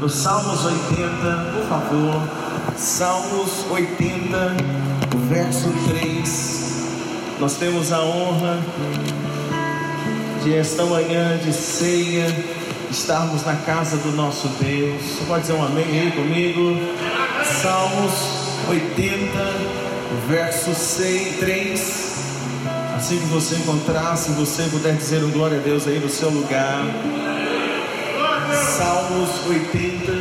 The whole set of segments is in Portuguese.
no Salmos 80, por favor. Salmos 80, verso 3. Nós temos a honra de esta manhã de ceia estarmos na casa do nosso Deus. Você pode dizer um amém aí comigo? Salmos 80, verso 6, 3. Assim que você encontrar, se você puder dizer um glória a Deus aí no seu lugar. Salmos 80,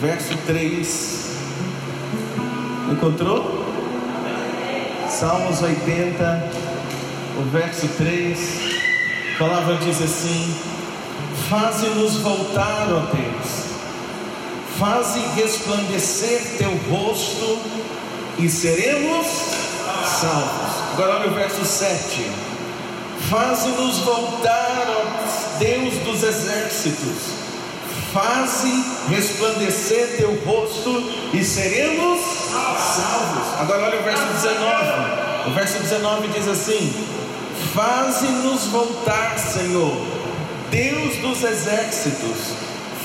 verso 3. Encontrou? Salmos 80, o verso 3. A palavra diz assim: Faze-nos voltar, ó Deus, faze resplandecer teu rosto e seremos salvos. Agora olha o verso 7. Faze-nos voltar, ó Deus dos exércitos, faze resplandecer teu rosto e seremos salvos. Agora olha o verso 19. O verso 19 diz assim: Faze-nos voltar, Senhor, Deus dos exércitos,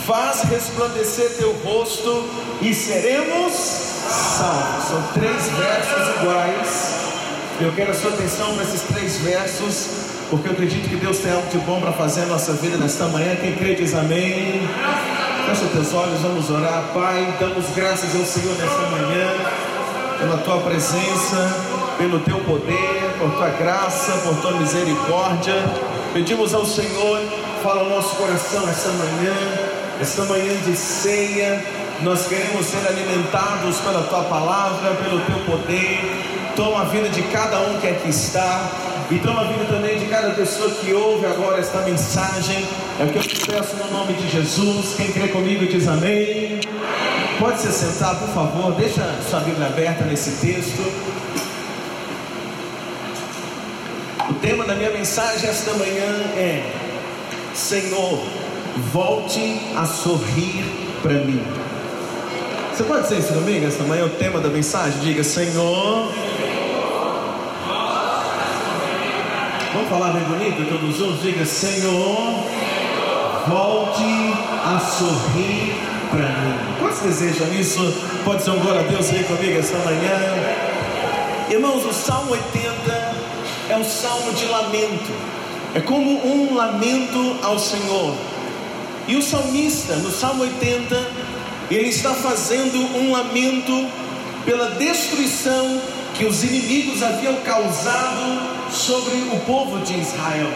faz resplandecer teu rosto e seremos salvos. São três versos iguais. Eu quero a sua atenção para esses três versos, porque eu acredito que Deus tem algo de bom para fazer na nossa vida nesta manhã. Quem crê diz amém. Fecha teus olhos, vamos orar. Pai, damos graças ao Senhor nesta manhã, pela tua presença, pelo teu poder, por tua graça, por tua misericórdia. Pedimos ao Senhor, fala ao nosso coração esta manhã, esta manhã de ceia. Nós queremos ser alimentados pela tua palavra, pelo teu poder. Toma a vida de cada um que aqui está. E toma a vida também de cada pessoa que ouve agora esta mensagem. É o que eu te peço no nome de Jesus. Quem crê comigo diz amém. Pode se sentar, por favor. Deixa sua Bíblia aberta nesse texto. O tema da minha mensagem esta manhã é: Senhor, volte a sorrir para mim. Você pode dizer isso comigo esta manhã? O tema da mensagem? Diga: Senhor. Vamos falar bem bonito todos juntos? Diga: Senhor, volte a sorrir para mim. Quantos desejam isso? Pode dizer um glória a Deus aí comigo esta manhã. Irmãos, o Salmo 80 é um salmo de lamento, é como um lamento ao Senhor. E o salmista, no Salmo 80, ele está fazendo um lamento pela destruição que os inimigos haviam causado sobre o povo de Israel.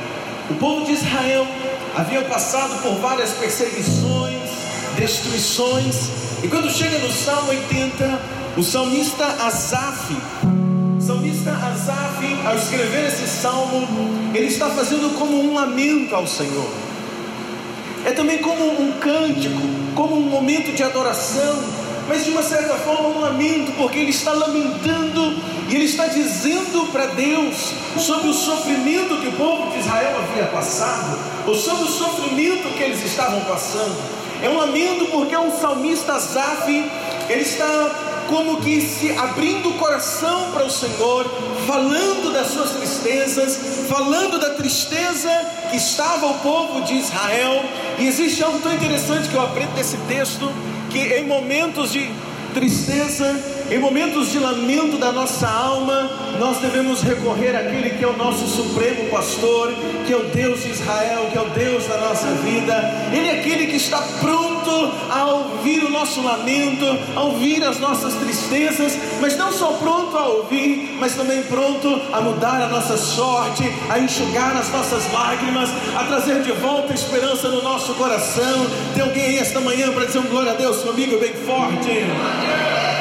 O povo de Israel havia passado por várias perseguições, destruições, e quando chega no Salmo 80, o salmista Asaf, salmista Asaf, ao escrever esse salmo, ele está fazendo como um lamento ao Senhor. É também como um cântico, como um momento de adoração, mas de uma certa forma um lamento, porque ele está lamentando e ele está dizendo para Deus sobre o sofrimento que o povo de Israel havia passado, ou sobre o sofrimento que eles estavam passando. É um lamento porque é um salmista Asaf, ele está como que se abrindo o coração para o Senhor, falando das suas tristezas, falando da tristeza que estava o povo de Israel. E existe algo tão interessante que eu aprendo desse texto, que em momentos de tristeza, em momentos de lamento da nossa alma, nós devemos recorrer àquele que é o nosso supremo pastor, que é o Deus de Israel, que é o Deus da nossa vida. Ele é aquele que está pronto a ouvir o nosso lamento, a ouvir as nossas tristezas, mas não só pronto a ouvir, mas também pronto a mudar a nossa sorte, a enxugar as nossas lágrimas, a trazer de volta a esperança no nosso coração. Tem alguém aí esta manhã para dizer um glória a Deus comigo bem forte?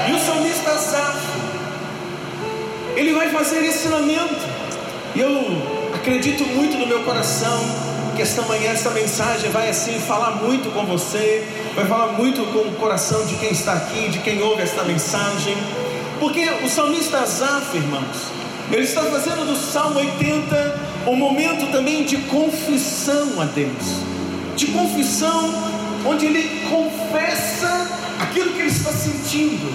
E o salmista Asaf, ele vai fazer esse lamento. E eu acredito muito no meu coração que esta manhã esta mensagem vai assim falar muito com você, vai falar muito com o coração de quem está aqui, de quem ouve esta mensagem. Porque o salmista Asaf, irmãos, ele está fazendo do Salmo 80 um momento também de confissão a Deus, de confissão, onde ele confessa aquilo que ele está sentindo,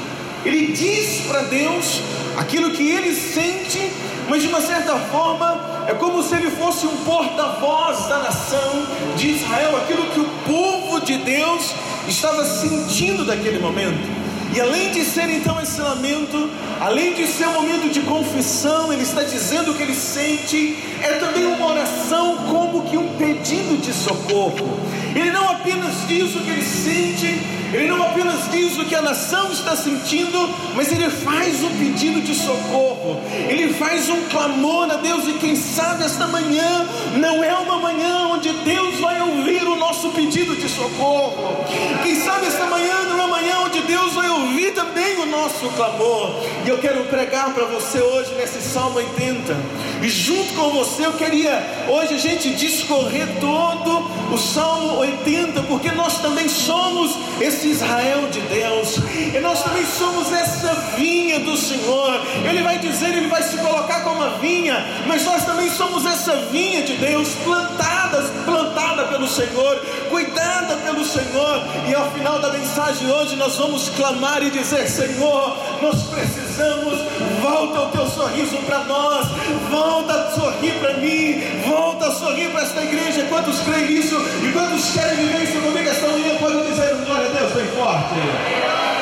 ele diz para Deus aquilo que ele sente, mas de uma certa forma é como se ele fosse um porta-voz da nação de Israel, aquilo que o povo de Deus estava sentindo daquele momento. E além de ser então esse lamento, além de ser um momento de confissão, ele está dizendo o que ele sente, é também uma oração como que um pedido de socorro. Ele não apenas diz o que ele sente, ele não apenas diz o que a nação está sentindo, mas ele faz um pedido de socorro, ele faz um clamor a Deus, e quem sabe esta manhã não é uma manhã onde Deus vai ouvir o nosso pedido de socorro, quem sabe esta manhã não é uma manhã onde Deus vai ouvir também o nosso clamor, e eu quero pregar para você hoje nesse Salmo 80, e junto com você eu queria hoje a gente discorrer todo o Salmo 80, porque nós também somos esse Israel de Deus, e nós também somos essa vinha do Senhor. Ele vai dizer, ele vai se colocar como uma vinha, mas nós também somos essa vinha de Deus, plantada, plantada pelo Senhor, cuidada pelo Senhor. E ao final da mensagem hoje nós vamos clamar e dizer: Senhor, nós precisamos, volta o teu sorriso para nós, volta a sorrir para mim, volta a sorrir para esta igreja. Quantos creem nisso e quantos querem viver isso comigo esta manhã? Pode dizer glória a. Deus bem forte.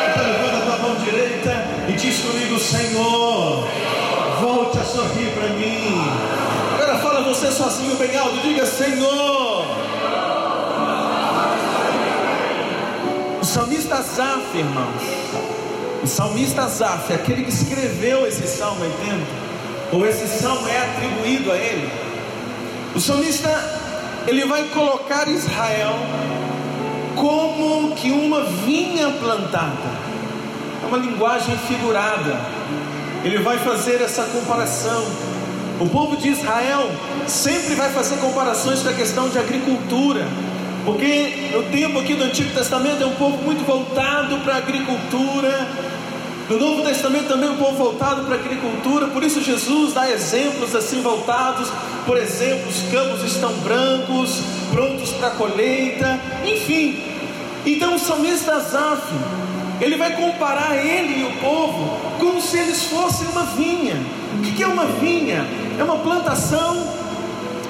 Então levanta a tua mão direita e diz comigo, Senhor, volte a sorrir para mim. Agora fala você sozinho bem alto, diga Senhor. Salmista Zaf, irmãos. O salmista Zaf, aquele que escreveu esse salmo, entende? Ou esse salmo é atribuído a ele. O salmista, ele vai colocar Israel como que uma vinha plantada. É uma linguagem figurada. Ele vai fazer essa comparação. O povo de Israel sempre vai fazer comparações com a questão de agricultura, porque no tempo aqui do Antigo Testamento é um povo muito voltado para a agricultura, no Novo Testamento também um povo voltado para a agricultura, por isso Jesus dá exemplos assim voltados, por exemplo, os campos estão brancos, prontos para a colheita, enfim. Então o salmista Asaf, ele vai comparar ele e o povo como se eles fossem uma vinha. O que é uma vinha? É uma plantação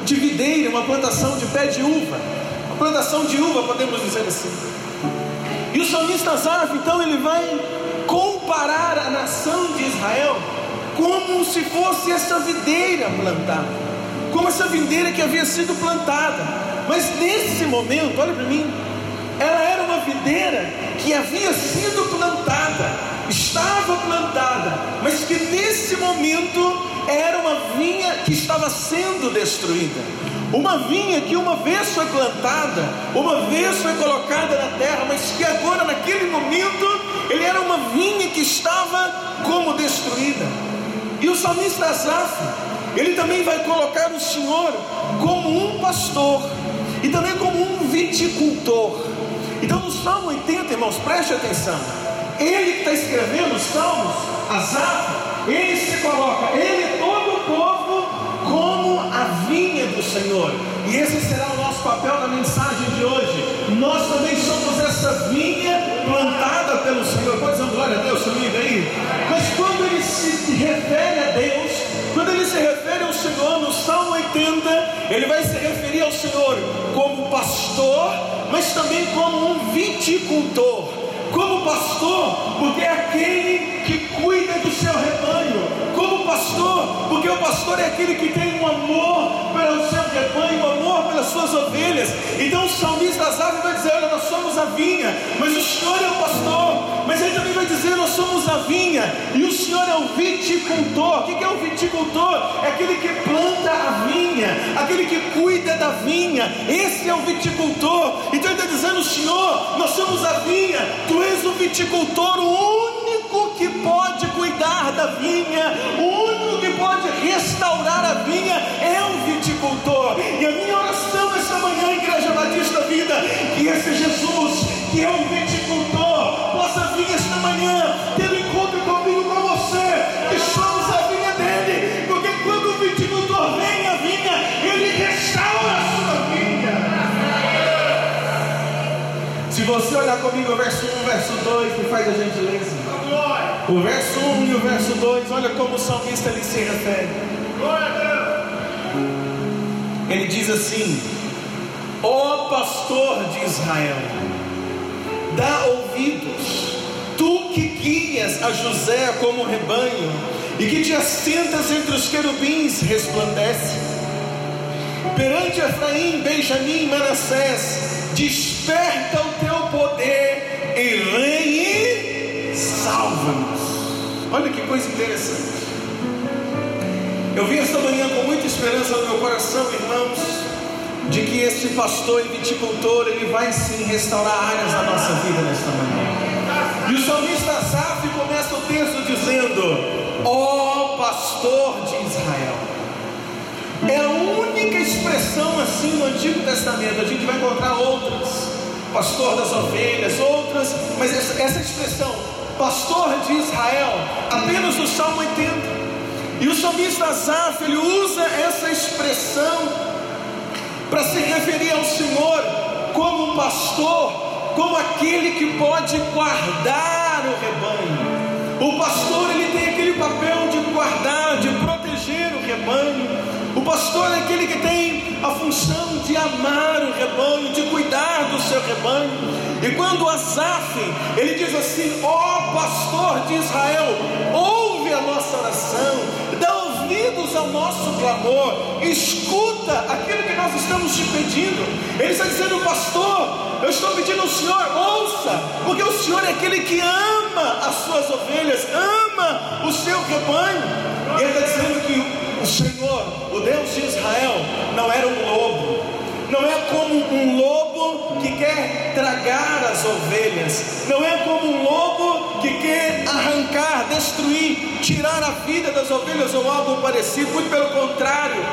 de videira, uma plantação de pé de uva, plantação de uva, podemos dizer assim. E o salmista Asaf, então, ele vai comparar a nação de Israel como se fosse essa videira plantada, como essa videira que havia sido plantada. Mas nesse momento, olha para mim, ela era uma videira que havia sido plantada, estava plantada, mas que nesse momento era uma vinha que estava sendo destruída. Uma vinha que uma vez foi plantada, uma vez foi colocada na terra, mas que agora, naquele momento, ele era uma vinha que estava como destruída. E o salmista Asaf, ele também vai colocar o Senhor como um pastor e também como um viticultor. Então, no Salmo 80, irmãos, preste atenção. Ele que está escrevendo os Salmos, Asaf, ele se coloca, ele Senhor. E esse será o nosso papel na mensagem de hoje. Nós também somos essa vinha plantada pelo Senhor. Pode dizer glória a Deus comigo aí? Mas quando ele se refere a Deus, quando ele se refere ao Senhor no Salmo 80, ele vai se referir ao Senhor como pastor, mas também como um viticultor. Como pastor, porque é aquele que cuida do seu rebanho. Pastor, porque o pastor é aquele que tem um amor pelo seu rebanho, um amor pelas suas ovelhas. Então o salmista Asaf vai dizer: Olha, nós somos a vinha, mas o Senhor é o pastor. Mas ele também vai dizer: Nós somos a vinha, e o Senhor é o viticultor. O que é o viticultor? É aquele que planta a vinha, aquele que cuida da vinha. Esse é o viticultor. Então ele está dizendo: Senhor, nós somos a vinha, tu és o viticultor, o único que pode cuidar da vinha, o único que pode restaurar a vinha é o viticultor. E a minha oração esta manhã, Igreja Batista Vida, que esse Jesus, que é o viticultor, possa vir esta manhã ter um encontro comigo, com você, que somos a vinha dele, porque quando o viticultor vem a vinha, ele restaura a sua vinha. Se você olhar comigo verso 1, verso 2, me faz a gentileza. O verso 1 e o verso 2, olha como o salmista ele se refere. Ele diz assim: Ó pastor de Israel, dá ouvidos, tu que guias a José como rebanho, e que te assentas entre os querubins, resplandece. Perante Efraim, Benjamim e Manassés, desperta o teu poder e vem e salva-nos. Olha que coisa interessante. Eu vim esta manhã com muita esperança no meu coração, irmãos, de que este pastor e viticultor ele vai sim restaurar áreas da nossa vida nesta manhã. E o salmista Asaf começa o texto dizendo: ó oh, pastor de Israel. É a única expressão assim no Antigo Testamento. A gente vai encontrar outras, pastor das ovelhas, outras, mas essa, essa expressão, pastor de Israel, apenas no Salmo 80. E o salmista Asaf, ele usa essa expressão para se referir ao Senhor como pastor, como aquele que pode guardar o rebanho. O pastor ele tem aquele papel de guardar, de proteger o rebanho. Pastor é aquele que tem a função de amar o rebanho, de cuidar do seu rebanho. E quando Asaf, ele diz assim: Ó oh, pastor de Israel, ouve a nossa oração, dá ouvidos ao nosso clamor, escuta aquilo que nós estamos te pedindo. Ele está dizendo, pastor, eu estou pedindo ao Senhor, ouça, porque o Senhor é aquele que ama as suas ovelhas, ama o seu rebanho. E ele está dizendo que Senhor, o Deus de Israel, não era um lobo, não é como um lobo que quer tragar as ovelhas, não é como um lobo que quer arrancar, destruir, tirar a vida das ovelhas ou algo parecido, muito pelo contrário,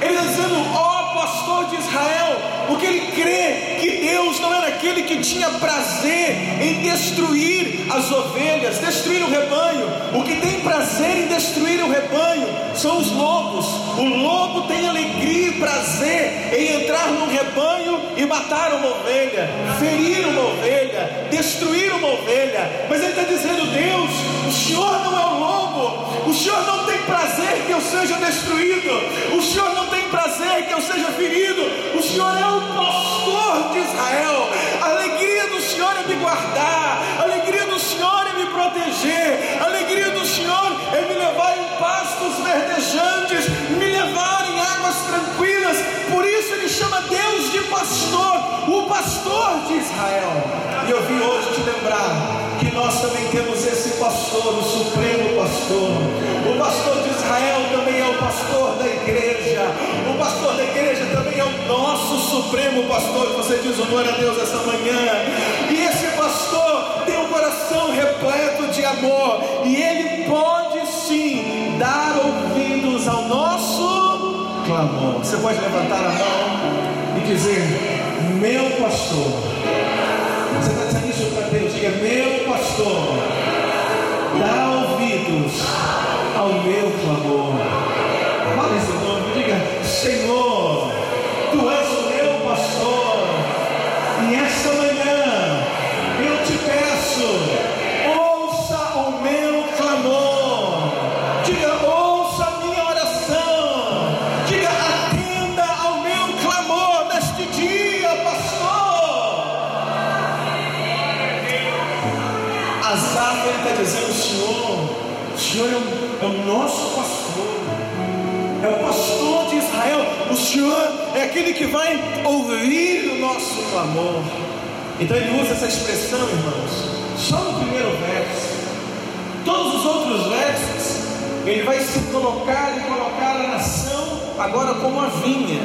ele está dizendo: oh, pastor de Israel, porque ele crê que Deus não era aquele que tinha prazer em destruir as ovelhas, destruir o rebanho. O que tem prazer em destruir o rebanho são os lobos. O lobo tem alegria e prazer em entrar no rebanho e matar uma ovelha, ferir uma ovelha, destruir uma ovelha. Mas ele está dizendo: Deus, o Senhor não é o lobo, o Senhor não tem prazer que eu seja destruído, o Senhor não tem prazer que eu seja ferido, o Senhor é o pastor de Israel. A alegria do Senhor é me guardar, a alegria do Senhor é me proteger, a alegria do Senhor é me levar em pastos verdejantes, me levar em águas tranquilas. Por isso ele chama Deus de pastor, o pastor de Israel. E eu vim hoje te lembrar que nós também temos esse pastor, o supremo pastor. O pastor de Israel também é o pastor da igreja. O pastor da igreja também é o nosso supremo pastor. Você diz o glória a Deus essa manhã. E esse pastor tem um coração repleto de amor. E ele pode sim dar ouvidos ao nosso clamor. Você pode levantar a mão e dizer: Meu pastor você está dizendo isso para Deus? Diga, meu pastor, dá ouvidos ao meu clamor. Fala esse nome, diga, Senhor, Senhor é o, é o nosso pastor, é o pastor de Israel, o Senhor é aquele que vai ouvir o nosso clamor. Então ele usa essa expressão, irmãos, só no primeiro verso. Todos os outros versos, ele vai se colocar e colocar a nação agora como a vinha.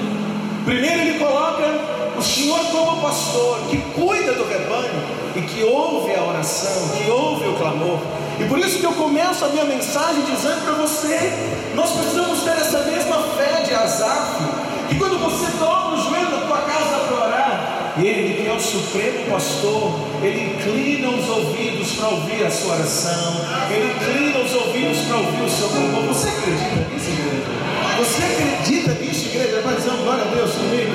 Primeiro ele coloca o Senhor como pastor, que cuida do rebanho e que ouve a oração, que ouve o clamor. E por isso que eu começo a minha mensagem dizendo para você: nós precisamos ter essa mesma fé de Asaf, que quando você dobra o joelho na tua casa para orar, ele que é o supremo pastor, ele inclina os ouvidos para ouvir a sua oração, ele inclina os ouvidos para ouvir o seu clamor. Você acredita nisso, igreja? Você acredita nisso, igreja? Vai dizendo glória a Deus comigo.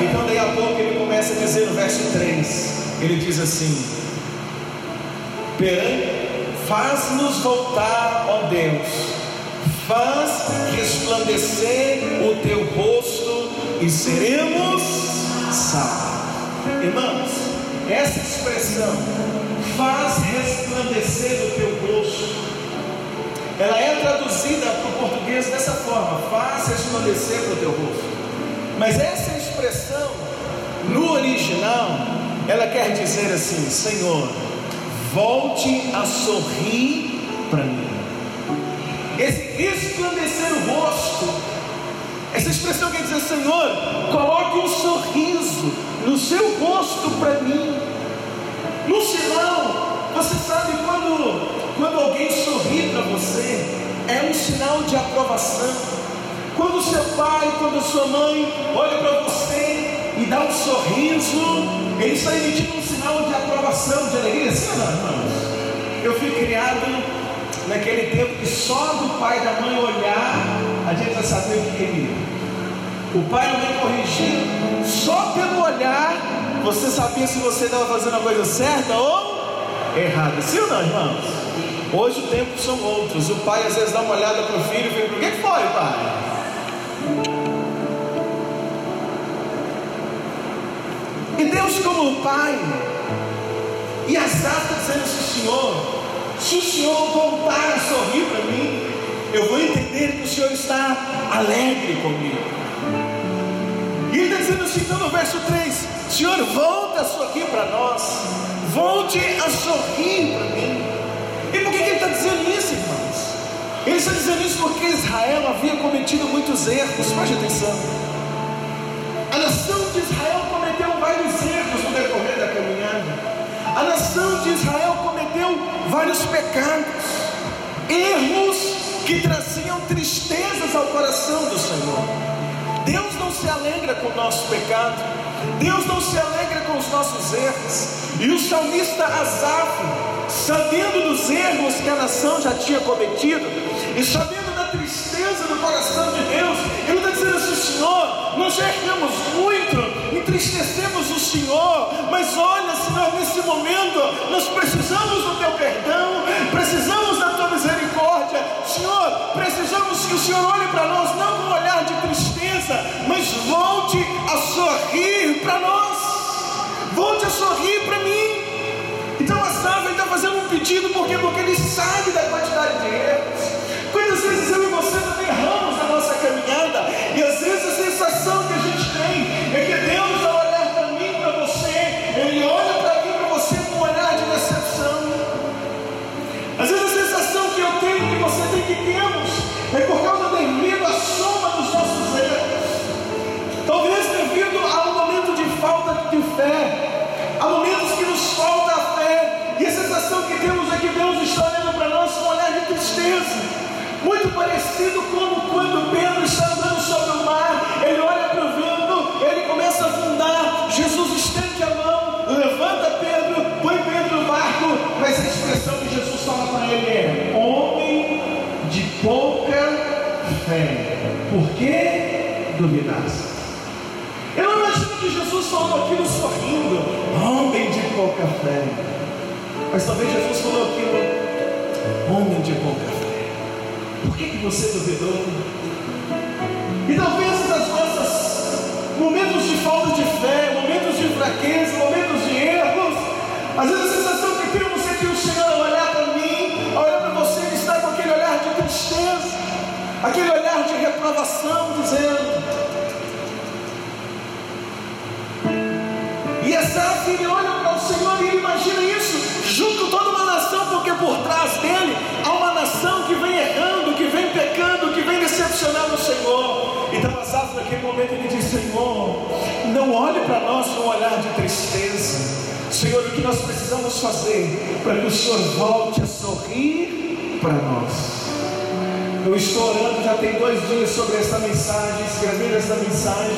Então, daí a pouco, ele começa a dizer no verso 3: ele diz assim: Faz-nos voltar, ó Deus, faz resplandecer o teu rosto e seremos salvos. Irmãos, essa expressão faz resplandecer o teu rosto. Ela é traduzida para o português dessa forma: faz resplandecer o teu rosto. Mas essa expressão, no original, ela quer dizer assim: Senhor, volte a sorrir para mim. Esse resplandecer o rosto, essa expressão quer dizer: Senhor, coloque um sorriso no seu rosto para mim. No sinal, você sabe quando, quando alguém sorri para você, é um sinal de aprovação. Quando seu pai, quando sua mãe olha para você e dá um sorriso, ele está emitindo um sinal de aprovação, de alegria. Sim ou não, irmãos? Eu fui criado naquele tempo que só do pai e da mãe olhar, a gente já sabia o que queria. O pai e a mãe corrigindo, só pelo olhar, você sabia se você estava fazendo a coisa certa ou errada. Sim ou não, irmãos? Hoje o tempo são outros. O pai às vezes dá uma olhada para o filho e fala: O que foi, pai? E Deus, como Pai, e as está dizendo: o Senhor se o Senhor voltar a sorrir para mim, eu vou entender que o Senhor está alegre comigo. E ele está dizendo assim, então no verso 3: Senhor, volta a sorrir para nós, volte a sorrir para mim. E por que, que ele está dizendo isso, irmãos? Ele está dizendo isso porque Israel havia cometido muitos erros, preste atenção. Nação de Israel cometeu vários pecados, erros que traziam tristezas ao coração do Senhor. Deus não se alegra com o nosso pecado, Deus não se alegra com os nossos erros. E o salmista Asaf, sabendo dos erros que a nação já tinha cometido, e sabendo da tristeza do coração de Deus, ele dizendo assim: Senhor, nós já erramos muito, entristecemos o Senhor, mas olha, Senhor, nesse momento nós precisamos do teu perdão, precisamos da tua misericórdia, Senhor, precisamos que o Senhor olhe para nós, não com um olhar de tristeza, mas volte a sorrir para nós, volte a sorrir para mim. Então a Sávia está fazendo um pedido, porque porque ele sabe da quantidade de erros. Parecido com quando Pedro está andando sobre o mar, ele olha para o vento, ele começa a afundar. Jesus estende a mão, levanta Pedro, põe Pedro no barco, mas a expressão que Jesus fala para ele é: Homem de pouca fé, por que duvidaste? Eu não imagino que Jesus falou aquilo sorrindo, homem de pouca fé. Mas talvez Jesus falou aquilo, homem de pouca fé. Por que, que você duvidou? E talvez nas nossas momentos de falta de fé, momentos de fraqueza, momentos de erros, às vezes a sensação que temos é que Senhor ao olhar para mim, olhar para você, ele está com aquele olhar de tristeza, aquele olhar de reprovação, dizendo. E essa ele olha para o Senhor e ele imagina isso, junto toda uma nação, porque por trás dele naquele momento ele diz: Senhor, não olhe para nós com um olhar de tristeza. Senhor, o que nós precisamos fazer para que o Senhor volte a sorrir para nós? Eu estou orando já tem dois dias sobre essa mensagem, escrevendo essa mensagem,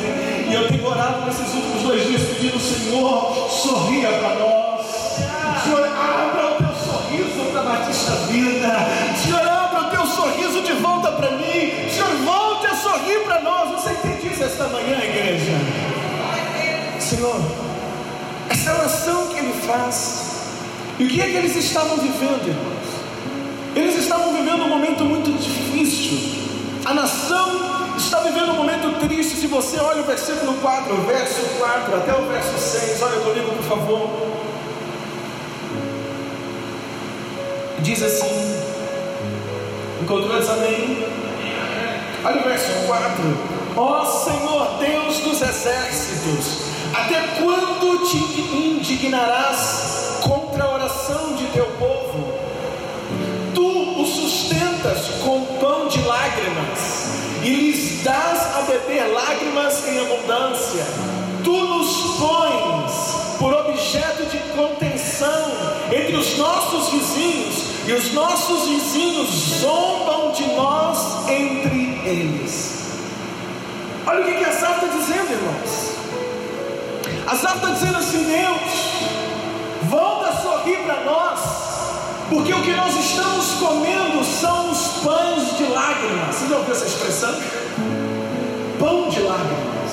e eu tenho orado nesses últimos dois dias pedindo, Senhor, sorria para nós. Senhor, abra o teu sorriso para Batista Vida. Senhor, abra o teu sorriso de volta para mim. Senhor, volte esta manhã, igreja? Senhor, essa oração que ele faz, e o que é que eles estavam vivendo, irmãos? Eles estavam vivendo um momento muito difícil. A nação está vivendo um momento triste. Se você olha o versículo 4, o verso 4 até o verso 6, olha comigo, por favor. Diz assim: Encontrou essa amém? Olha o verso 4. Ó Senhor Deus dos exércitos, até quando te indignarás contra a oração de teu povo? Tu o sustentas com pão de lágrimas e lhes dás a beber lágrimas em abundância. Tu nos pões por objeto de contenção entre os nossos vizinhos, e os nossos vizinhos zombam de nós entre eles. Olha o que, que Asaf está dizendo, irmãos. Asaf está dizendo assim: Deus, volta a sorrir para nós, porque o que nós estamos comendo são os pães de lágrimas. Você já ouviu essa expressão? Pão de lágrimas.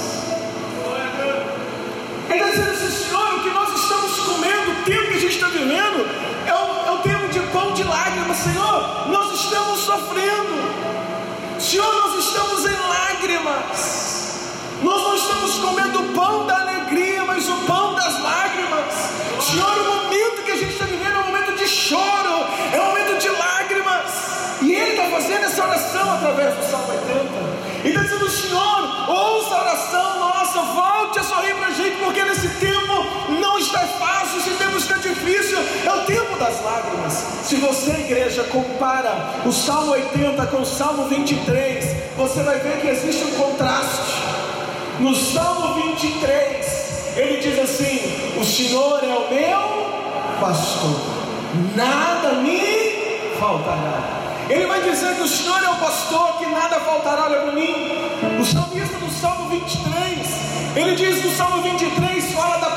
Ele está dizendo assim, Senhor, o que nós estamos comendo, o tempo que a gente está vivendo, é o, é o tempo de pão de lágrimas, Senhor. Nós estamos sofrendo, Senhor, nós estamos em lágrimas. Nós não estamos comendo o pão da alegria, mas o pão das lágrimas. Senhor, o momento que a gente está vivendo é um momento de choro, é um momento de lágrimas. E Ele está fazendo essa oração através do Salmo 80. E está dizendo, Senhor, ouça a oração nossa, volte a sorrir para a gente, porque nesse tempo está fácil, esse tempo está difícil, é o tempo das lágrimas. Se você, igreja, compara o Salmo 80 com o Salmo 23, você vai ver que existe um contraste. No Salmo 23, ele diz assim: O Senhor é o meu pastor, nada me faltará. Ele vai dizer que o Senhor é o pastor, que nada faltará, para mim. O salmista no Salmo 23, ele diz no Salmo 23, fala da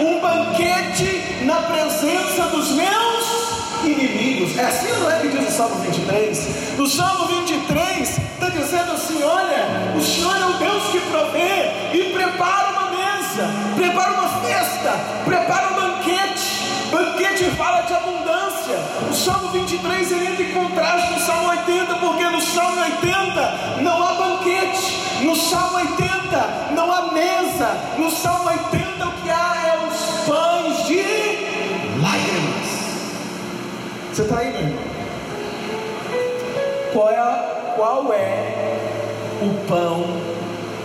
um banquete na presença dos meus inimigos. É assim não é que diz o Salmo 23? No Salmo 23 está dizendo assim: olha, o Senhor é o Deus que provê e prepara uma mesa, prepara uma festa, prepara um banquete. Banquete fala de abundância. O Salmo 23 ele entra em contraste com o Salmo 80, porque no Salmo 80 não há banquete, no Salmo 80 não há mesa, no Salmo 80 Você está aí, meu irmão? Qual é, qual é o pão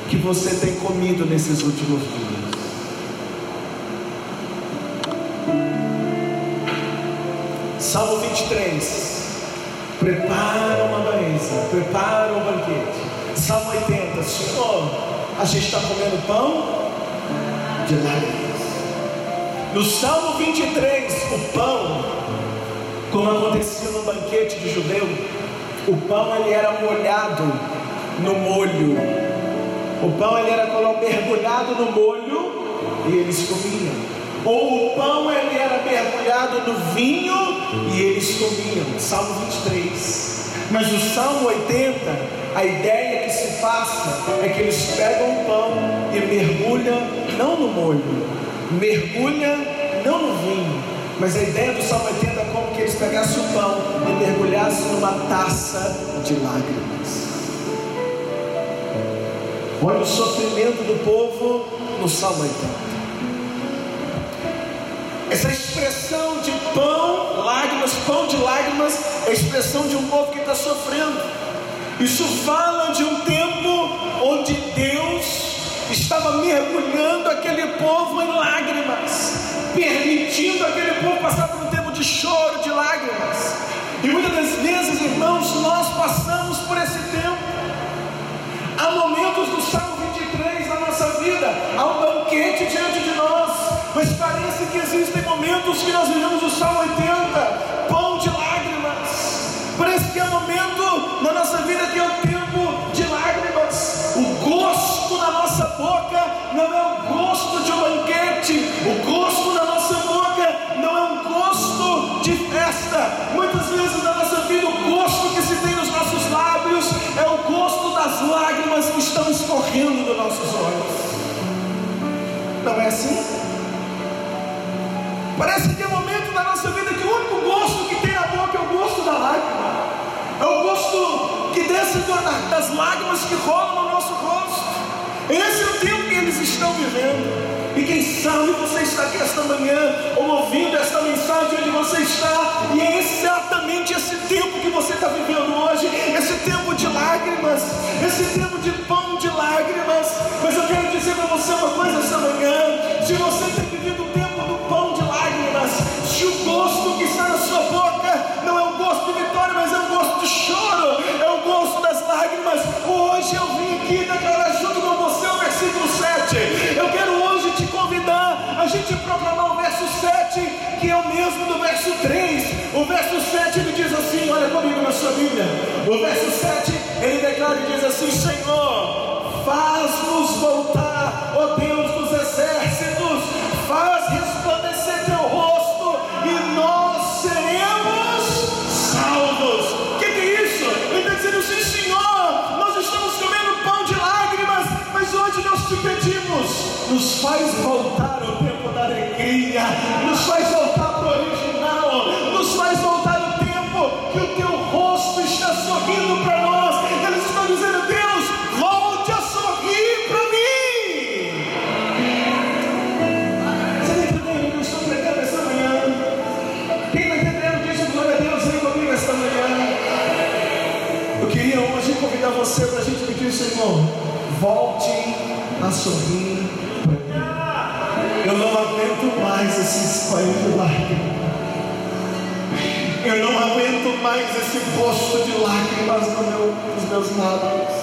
que você tem comido nesses últimos dias? Salmo 23. Prepara uma mesa, prepara um banquete. Salmo 80. Senhor, a gente está comendo pão de lágrimas. No Salmo 23, o pão, como acontecia no banquete de judeu, o pão ele era molhado no molho. O pão ele era mergulhado no molho e eles comiam ou o pão ele era mergulhado no vinho e eles comiam. Salmo 23. Mas no Salmo 80, a ideia que se passa é que eles pegam o pão e mergulham não no molho, mergulha não no vinho, mas a ideia do Salmo 80 é como que eles pegassem o pão e mergulhassem numa taça de lágrimas. Olha o sofrimento do povo no Salmo 80. Essa expressão de pão, lágrimas, pão de lágrimas, é a expressão de um povo que está sofrendo. Isso fala de um tempo onde Deus estava mergulhando aquele povo em lágrimas, permitindo aquele povo passar por um de choro, de lágrimas. E muitas das vezes, irmãos, nós passamos por esse tempo. Há momentos do Salmo 23 na nossa vida, há um banquete diante de nós, mas parece que existem momentos que nós vivemos o Salmo 80, pão de lágrimas. Parece que é momento na nossa vida que é festa. Muitas vezes na nossa vida, o gosto que se tem nos nossos lábios é o gosto das lágrimas que estão escorrendo dos nossos olhos. Não é assim? Parece que é momento da nossa vida que o único gosto que tem na boca é o gosto da lágrima. É o gosto que desce das lágrimas que rolam no nosso rosto. Esse é o tempo que eles estão vivendo. E quem sabe você está aqui esta manhã, ou ouvindo esta mensagem onde você está, e é exatamente esse tempo que você está vivendo hoje, esse tempo de lágrimas, esse tempo de pão de lágrimas. Mas eu quero dizer para você uma coisa esta manhã: se você tem vivido o tempo do pão de lágrimas, se o gosto que está na sua boca não é um gosto de vitória, mas é um gosto de choro, é o gosto das lágrimas, hoje eu vim aqui declarar junto com você o versículo 7. Eu quero a gente proclamar o verso 7, que é o mesmo do verso 3. O verso 7 ele diz assim: olha comigo na sua Bíblia. O verso 7 ele declara e diz assim: Senhor, faz-nos voltar, ó Deus dos exércitos, faz resplandecer teu rosto e nós seremos salvos. O que, que é isso? Ele está dizendo assim, Senhor, nós estamos comendo pão de lágrimas, mas hoje nós te pedimos, nos faz voltar tempo da alegria, nos faz voltar mais esse rosto de lágrimas no meu, nos meus lábios.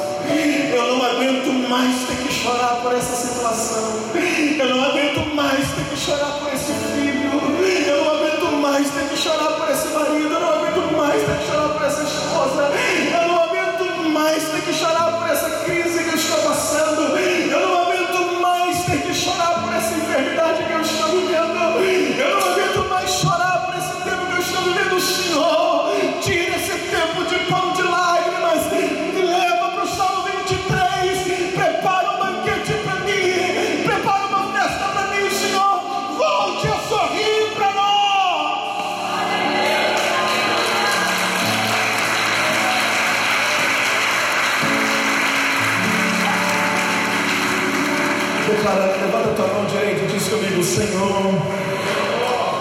Eu não aguento mais ter que chorar por essa situação. Eu não aguento mais ter que chorar por esse filho. Eu não aguento mais ter que chorar por esse marido. Eu não aguento mais ter que chorar por essa esposa. Eu não aguento mais ter que chorar Senhor,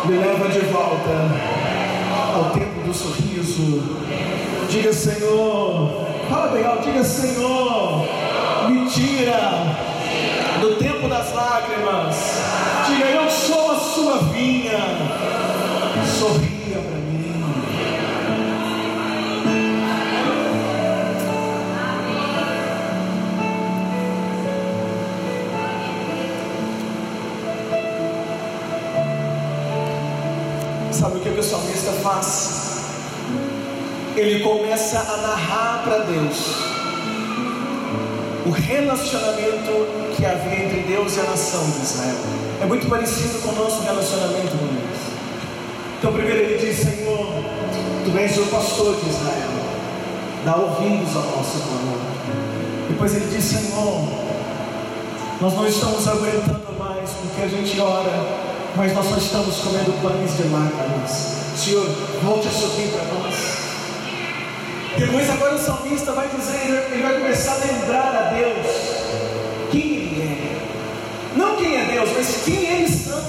me leva de volta ao tempo do sorriso. Diga, Senhor, fala bem alto, diga, Senhor, me tira do tempo das lágrimas. Diga, eu sou a sua vinha. Sorria Ele começa a narrar para Deus o relacionamento que havia entre Deus e a nação de Israel. É muito parecido com o nosso relacionamento com Deus. Então, primeiro ele diz: Senhor, tu és o pastor de Israel, dá ouvidos ao nosso clamor. Depois ele diz: Senhor, nós não estamos aguentando mais porque a gente ora, mas nós só estamos comendo pães de lágrimas. Senhor, volte a sorrir para nós. Depois agora o salmista vai dizer, ele vai começar a lembrar a Deus quem ele é. Não quem é Deus, mas quem eles são.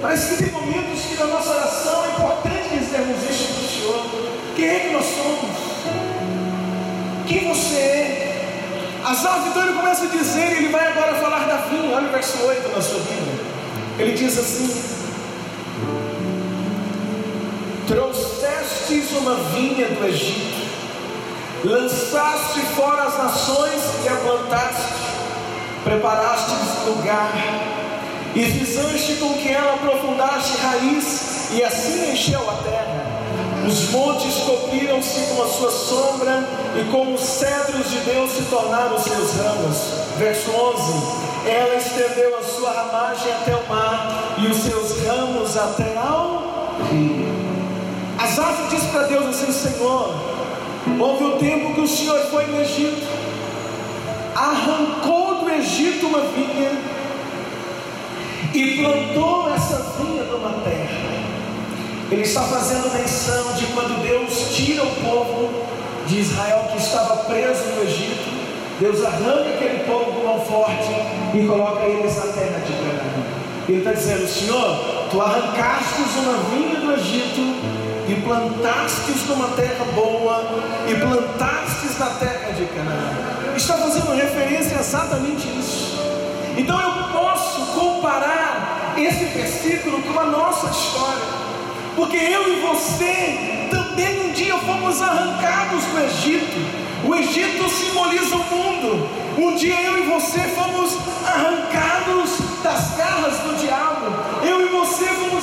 Parece que tem momentos que na nossa oração é importante dizermos isso para o Senhor. Quem é que nós somos? Quem você é? Asaf então ele começa a dizer, ele vai agora falar da vinha, olha o verso 8 na sua Bíblia. Ele diz assim: Trouxestes uma vinha do Egito, lançaste fora as nações e a plantaste, preparaste lugar, e fizeste com que ela aprofundasse raiz, e assim encheu a terra. Os montes cobriram-se com a sua sombra, e como os cedros de Deus se tornaram seus ramos. Verso 11: Ela estendeu a sua ramagem até o mar, e os seus ramos até ao. Asaf diz para Deus assim: Senhor, houve o tempo que o Senhor foi no Egito, arrancou do Egito uma vinha, e plantou essa vinha numa terra. Ele está fazendo menção de quando Deus tira o povo de Israel que estava preso no Egito, Deus arranca aquele povo com mão forte e coloca eles na terra de Canaã. Ele está dizendo: Senhor, tu arrancastes uma vinha do Egito e plantastes numa terra boa e plantastes na terra de Canaã. Está fazendo referência a exatamente isso. Então eu posso comparar esse versículo com a nossa história. Porque eu e você também um dia fomos arrancados do Egito. O Egito simboliza o mundo. Um dia eu e você fomos arrancados das garras do diabo. Eu e você fomos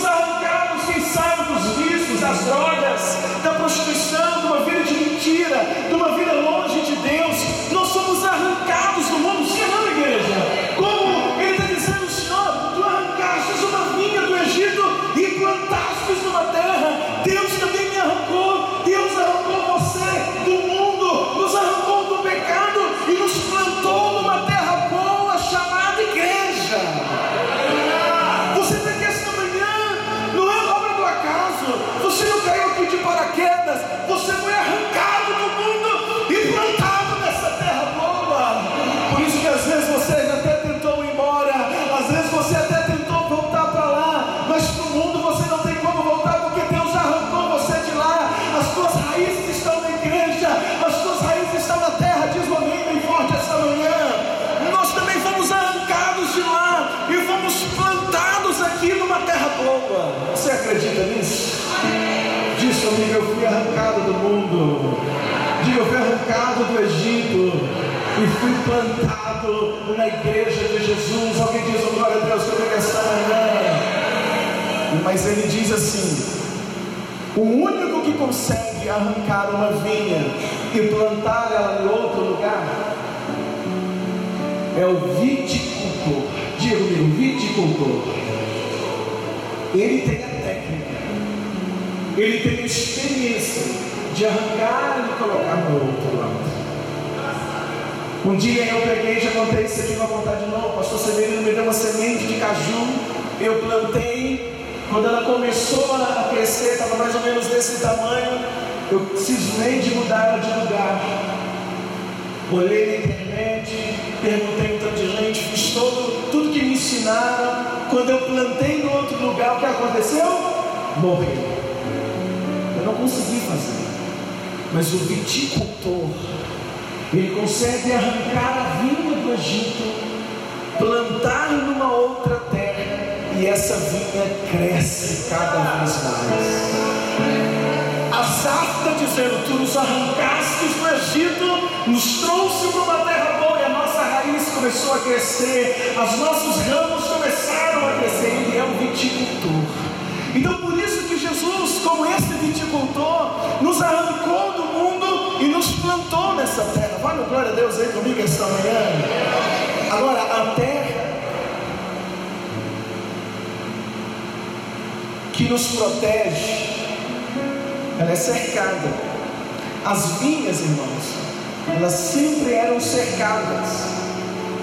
plantado na igreja de Jesus. Alguém diz, oh, glória a Deus, comigo esta manhã. Mas ele diz assim: o único que consegue arrancar uma vinha e plantar ela em outro lugar é o viticultor. Diga comigo, viticultor. Ele tem a técnica, ele tem a experiência de arrancar e colocar no outro lado. Um dia eu peguei, já contei isso aqui, vou contar de novo. Pastor Severino me deu uma semente de caju, eu plantei. Quando ela começou a crescer, estava mais ou menos desse tamanho, eu cismei de mudar de lugar. Olhei na internet, perguntei um tanto de gente, fiz todo, tudo que me ensinaram. Quando eu plantei no outro lugar, o que aconteceu? Morreu. Eu não consegui fazer. Mas o viticultor, ele consegue arrancar a vinha do Egito, plantar numa outra terra, e essa vinha cresce cada vez mais. Asaf está dizendo: Tu nos arrancaste do Egito, nos trouxe para uma terra boa, e a nossa raiz começou a crescer, os nossos ramos começaram a crescer. Ele é um viticultor. Então, por isso que Jesus, como esse viticultor, nos arrancou plantou nessa terra. Vai, meu glória a Deus aí comigo esta manhã. Agora, a terra que nos protege, ela é cercada. As vinhas, irmãos, elas sempre eram cercadas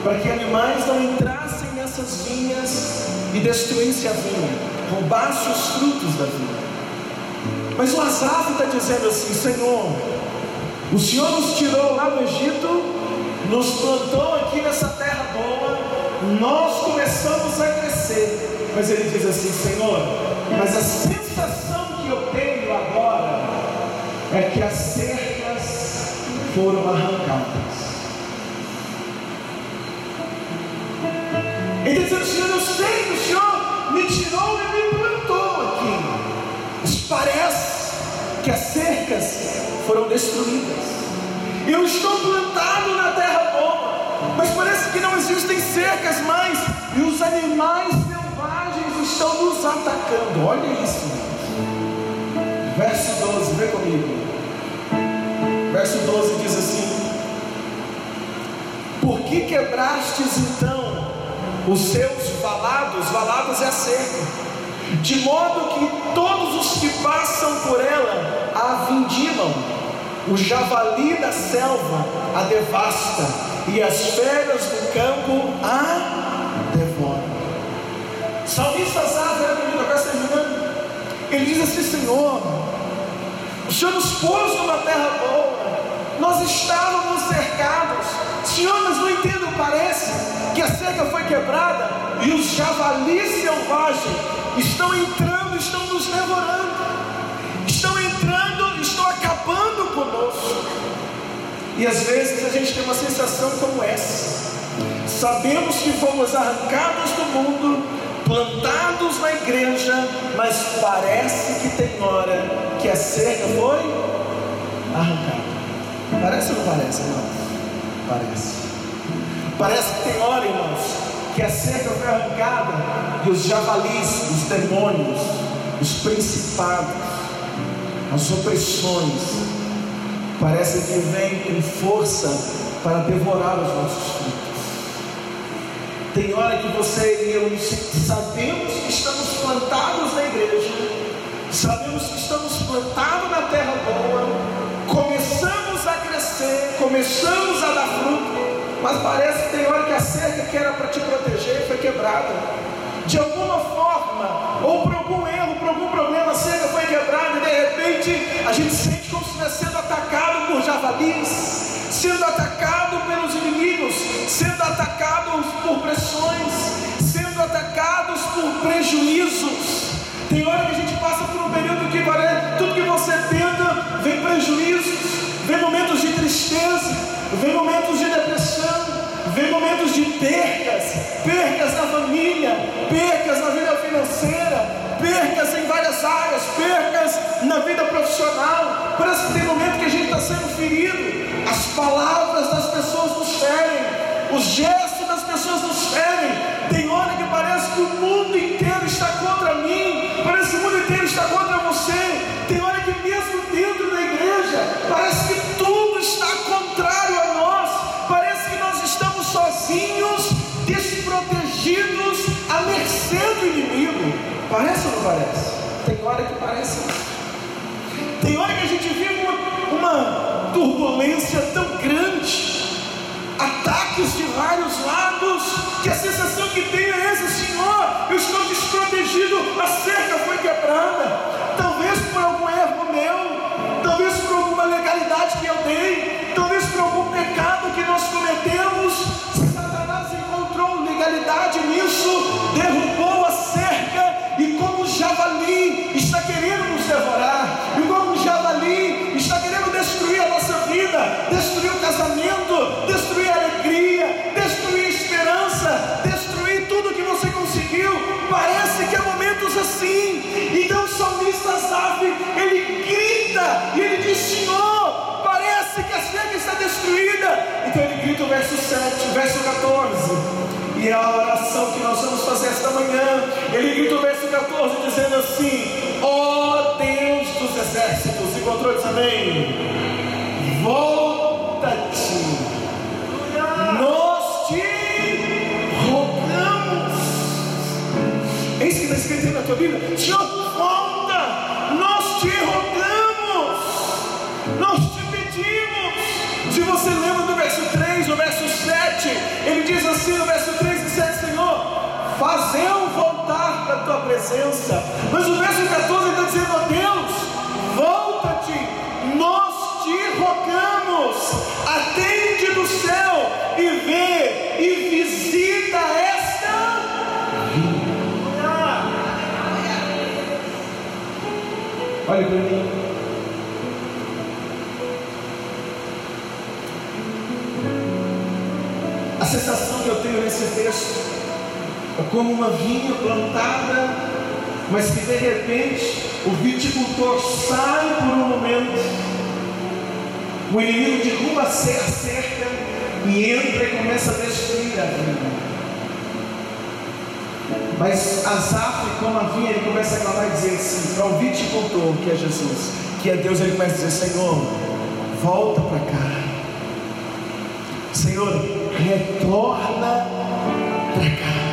para que animais não entrassem nessas vinhas e destruíssem a vinha, roubassem os frutos da vinha. Mas o Asaf está dizendo assim: Senhor, o Senhor nos tirou lá do Egito, nos plantou aqui nessa terra boa, nós começamos a crescer. Mas ele diz assim: Senhor, mas a sensação que eu tenho agora é que as cercas foram arrancadas. Ele diz: Senhor, eu sei que o Senhor me tirou e me plantou aqui. Mas parece que as cercas foram destruídas. Eu estou plantado na terra boa, mas parece que não existem cercas mais, e os animais selvagens estão nos atacando. Olha isso, verso 12, vê comigo. Verso 12 diz assim: Por que quebrastes então os seus valados? Valados é a cerca de modo que todos os que passam por ela a. O javali da selva a devasta, e as feras do campo a devoram. Salmista era comigo, agora terminando. Ele diz assim: Senhor, o Senhor nos pôs numa terra boa, nós estávamos cercados. Senhor, mas não entendo, parece que a cerca foi quebrada e os javalis selvagens estão entrando, estão nos devorando, E às vezes a gente tem uma sensação como essa. Sabemos que fomos arrancados do mundo, plantados na igreja, mas parece que tem hora que a cerca foi arrancada. Parece ou não parece, irmãos? Parece. Parece que tem hora, irmãos, que a cerca foi arrancada e os javalis, os demônios, os principados, as opressões, parece que vêm com força para devorar os nossos filhos. Tem hora que você e eu sabemos que estamos plantados na igreja, sabemos que estamos plantados na terra boa, começamos a crescer, começamos a dar fruto, mas parece que tem hora que a cerca que era para te proteger foi quebrada. De alguma forma, ou por algum erro, por algum problema, a cerca foi quebrada e de repente a gente sente estivesse sendo atacado por javalis sendo atacado pelos inimigos, sendo atacados por pressões, sendo atacados por prejuízos. Tem hora que a gente passa por um período que parece tudo que você tenta vem prejuízos, vem momentos de tristeza, vem momentos de depressão, vem momentos de percas, percas na família, percas na vida financeira, percas em várias áreas, percas na vida profissional. Parece que tem momento que a gente está sendo ferido. As palavras das pessoas nos ferem, os gestos das pessoas nos ferem. Tem hora que parece que o mundo inteiro está contra mim, parece Parece? Tem hora que parece. Tem hora que a gente vive uma, uma turbulência tão grande, ataques de vários lados, que a sensação que tenho é essa, Senhor, eu estou desprotegido, a cerca foi quebrada, talvez por algum erro meu, talvez por alguma legalidade que eu dei, talvez por algum pecado que nós cometemos, Satanás encontrou legalidade nisso, derrubou Asaf, ele grita e ele diz: Senhor, parece que a cerca está destruída. Então ele grita o verso 7, o verso 14. E é a oração que nós vamos fazer esta manhã, ele grita o verso 14, dizendo assim: Ó oh Deus dos exércitos, encontrou isso amém? Volta-te, nós te rogamos. É isso que está escrito na tua Bíblia: Senhor, volta, Se você lembra do verso 3, o verso 7, ele diz assim no verso 3 fazê-lo voltar para a tua presença. Mas o verso 14 está dizendo: a Deus, volta-te, nós te rogamos, atende do céu e vê e visita esta Olha para mim. Como uma vinha plantada, mas que de repente o viticultor sai por um momento, o inimigo derruba a cerca e entra e começa a destruir a vinha. Mas Asaf, como a vinha, ele começa a clamar e dizer assim, para o viticultor, que é Jesus, que é Deus, ele começa a dizer, Senhor, volta para cá. Senhor, retorna para cá.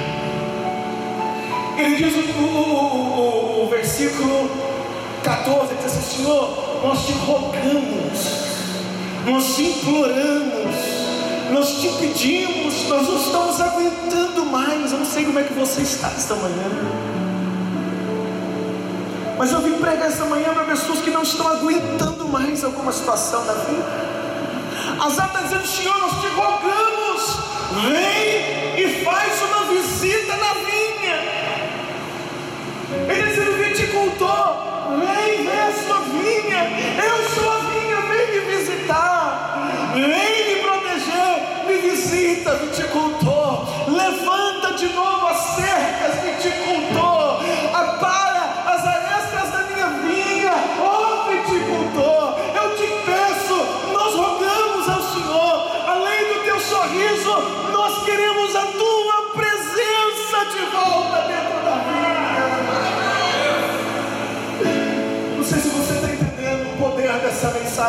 Ele diz o, o, o, o versículo 14, diz assim, Senhor, nós te rogamos, nós te imploramos, nós te pedimos, nós não estamos aguentando mais. Eu não sei como é que você está esta manhã. Mas eu vim pregar esta manhã para pessoas que não estão aguentando mais alguma situação da vida. As está dizendo, Senhor, nós te rogamos, vem voltou.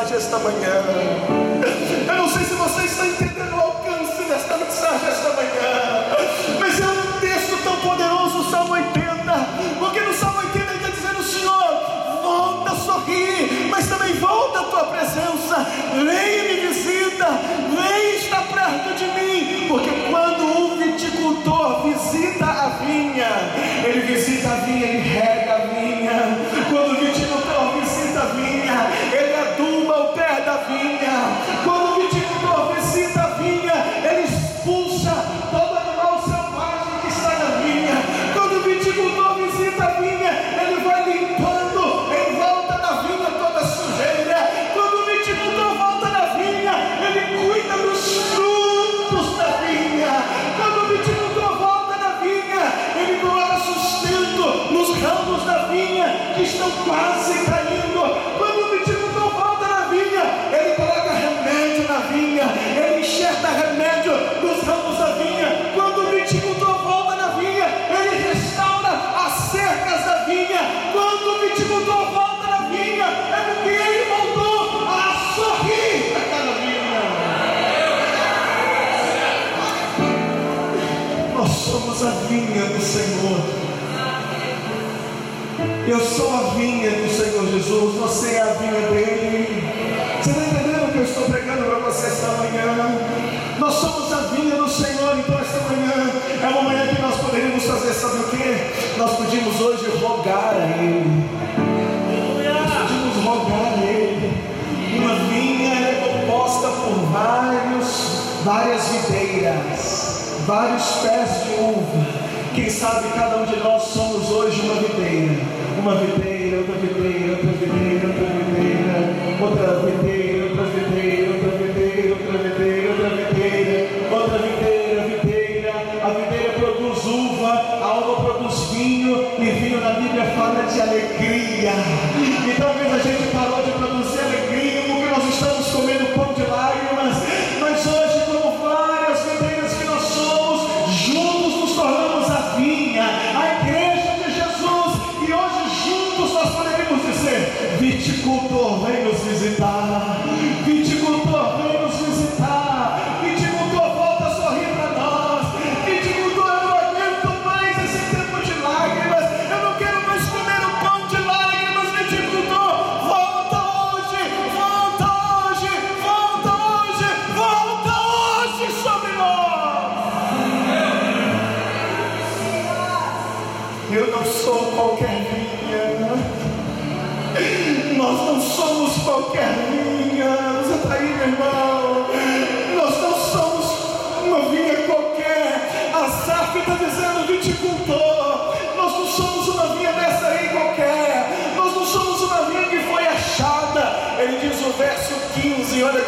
mensagem esta manhã. Eu não sei se Senhor. Eu sou a vinha do Senhor Jesus, você é a vinha dele. Você está entendendo o que eu estou pregando para você esta manhã? Nós somos a vinha do Senhor, então esta manhã é uma manhã que nós poderíamos fazer, sabe o que? Nós podíamos hoje rogar a Ele. Nós podíamos rogar a Ele. Uma vinha é composta por vários, várias videiras, vários pés de uva quem sabe cada um de nós somos hoje uma videira, uma videira, outra videira, outra videira, outra videira, outra videira.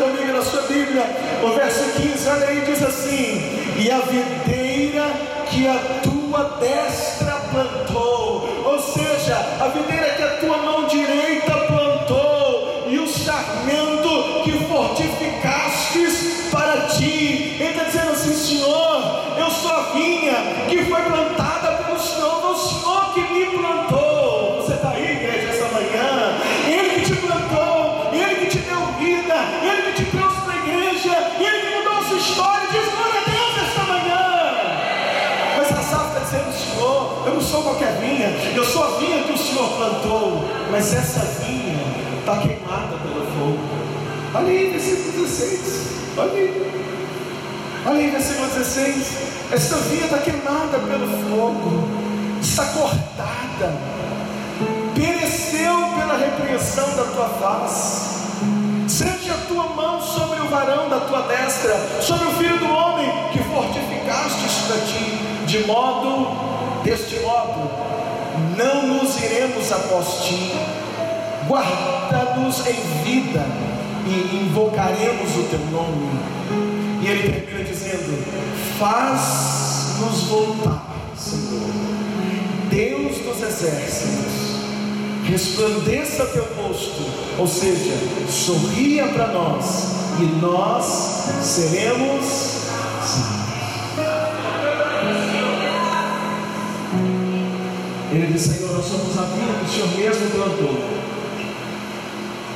comigo na sua Bíblia, o verso 15, olha aí, diz assim: E a videira que a tua destra plantou, ou seja, a videira que a tua mão direita plantou, e o sarmento que fortificastes para ti. Ele está dizendo assim: Senhor, eu sou a vinha que foi plantada sou qualquer vinha, eu sou a vinha que o Senhor plantou, mas essa vinha está queimada pelo fogo. Olha aí, versículo 16. Olha aí. Olha aí, versículo 16. Esta vinha está queimada pelo fogo, está cortada, pereceu pela repreensão da tua face. Sente a tua mão sobre o varão da tua destra, sobre o filho do homem que fortificaste para ti, de modo deste modo, não nos iremos após ti, guarda-nos em vida e invocaremos o teu nome. E ele termina dizendo: Faz-nos voltar, Senhor, Deus dos exércitos, resplandeça teu rosto, ou seja, sorria para nós, e nós seremos salvos. Senhor, nós somos a vida que o Senhor mesmo plantou.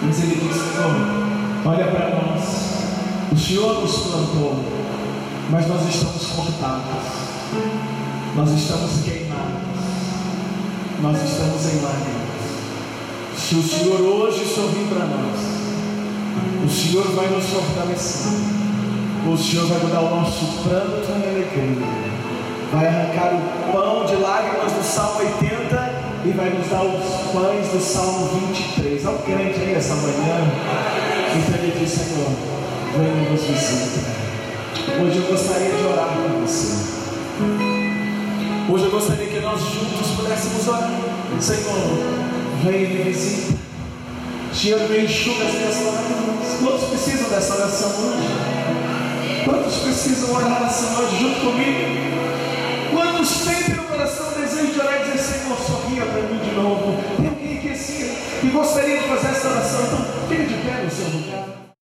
Mas ele diz: Senhor, olha para nós. O Senhor nos plantou, mas nós estamos cortados, nós estamos queimados, nós estamos em lágrimas. Se o Senhor hoje sorrir para nós, o Senhor vai nos fortalecer, o Senhor vai mudar o nosso pranto em alegria, vai arrancar o pão de lágrimas do Salmo 80 e vai nos dar os pães do Salmo 23. Olha o crente aí essa manhã. Então ele diz, Senhor venha nos visita. Hoje eu gostaria de orar com você. Hoje eu gostaria que nós juntos pudéssemos orar. Senhor, venha me visita. Senhor, me enxuga as minhas lágrimas. Quantos precisam dessa oração hoje? Quantos precisam orar essa noite junto comigo? Quantos sentem no coração desejo de orar sorria para mim de novo? Alguém que, assim, que gostaria de fazer essa oração? Então, fique de pé no seu lugar.